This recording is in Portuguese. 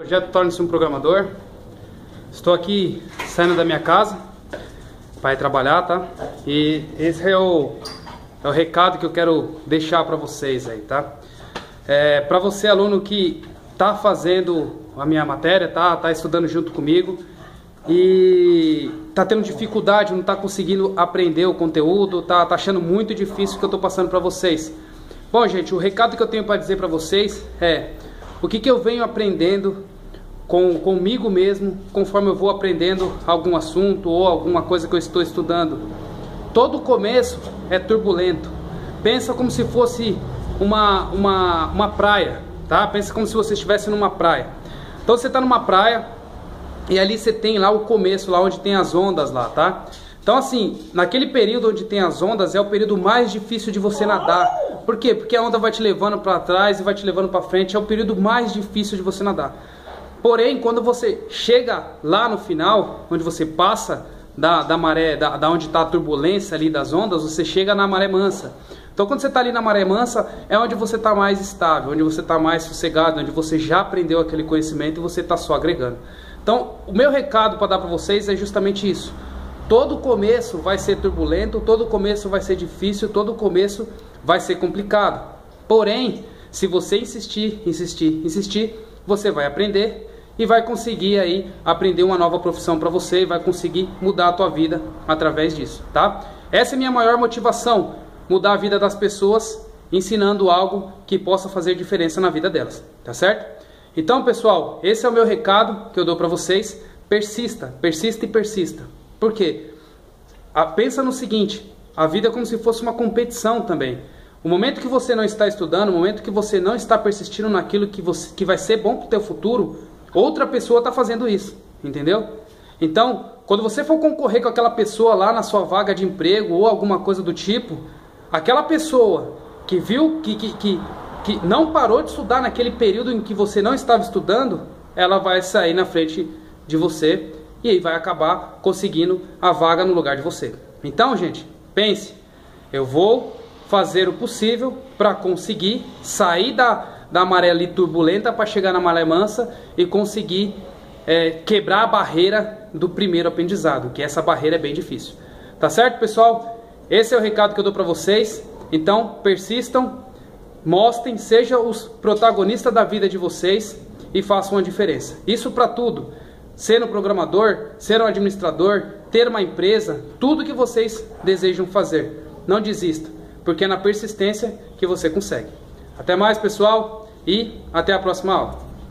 Projeto Torne-se um Programador. Estou aqui saindo da minha casa para ir trabalhar, tá? E esse é o, é o recado que eu quero deixar para vocês aí, tá? É, para você aluno que tá fazendo a minha matéria, tá? Tá estudando junto comigo e tá tendo dificuldade, não tá conseguindo aprender o conteúdo, tá, tá achando muito difícil o que eu tô passando para vocês. Bom, gente, o recado que eu tenho para dizer para vocês é o que, que eu venho aprendendo com, comigo mesmo, conforme eu vou aprendendo algum assunto ou alguma coisa que eu estou estudando. Todo começo é turbulento. Pensa como se fosse uma, uma, uma praia, tá? Pensa como se você estivesse numa praia. Então você está numa praia e ali você tem lá o começo, lá onde tem as ondas lá, tá? Então assim, naquele período onde tem as ondas é o período mais difícil de você nadar. Por quê? Porque a onda vai te levando para trás e vai te levando para frente. É o período mais difícil de você nadar. Porém, quando você chega lá no final, onde você passa da, da maré, da, da onde está a turbulência ali das ondas, você chega na maré mansa. Então, quando você está ali na maré mansa, é onde você está mais estável, onde você está mais sossegado, onde você já aprendeu aquele conhecimento e você está só agregando. Então, o meu recado para dar para vocês é justamente isso. Todo começo vai ser turbulento, todo começo vai ser difícil, todo começo vai ser complicado. Porém, se você insistir, insistir, insistir, você vai aprender e vai conseguir aí aprender uma nova profissão para você e vai conseguir mudar a tua vida através disso, tá? Essa é a minha maior motivação, mudar a vida das pessoas ensinando algo que possa fazer diferença na vida delas, tá certo? Então, pessoal, esse é o meu recado que eu dou para vocês. Persista, persista e persista. Por quê? Ah, pensa no seguinte, a vida é como se fosse uma competição também. O momento que você não está estudando, o momento que você não está persistindo naquilo que, você, que vai ser bom para o teu futuro, outra pessoa está fazendo isso, entendeu? Então, quando você for concorrer com aquela pessoa lá na sua vaga de emprego ou alguma coisa do tipo, aquela pessoa que viu que, que, que, que não parou de estudar naquele período em que você não estava estudando, ela vai sair na frente de você e aí vai acabar conseguindo a vaga no lugar de você. Então, gente, pense, eu vou fazer o possível para conseguir sair da, da maré ali turbulenta para chegar na maré mansa e conseguir é, quebrar a barreira do primeiro aprendizado, que essa barreira é bem difícil. Tá certo, pessoal? Esse é o recado que eu dou para vocês. Então, persistam, mostrem, sejam os protagonistas da vida de vocês e façam a diferença. Isso para tudo. Ser um programador, ser um administrador, ter uma empresa, tudo que vocês desejam fazer. Não desista porque é na persistência que você consegue. Até mais, pessoal, e até a próxima aula.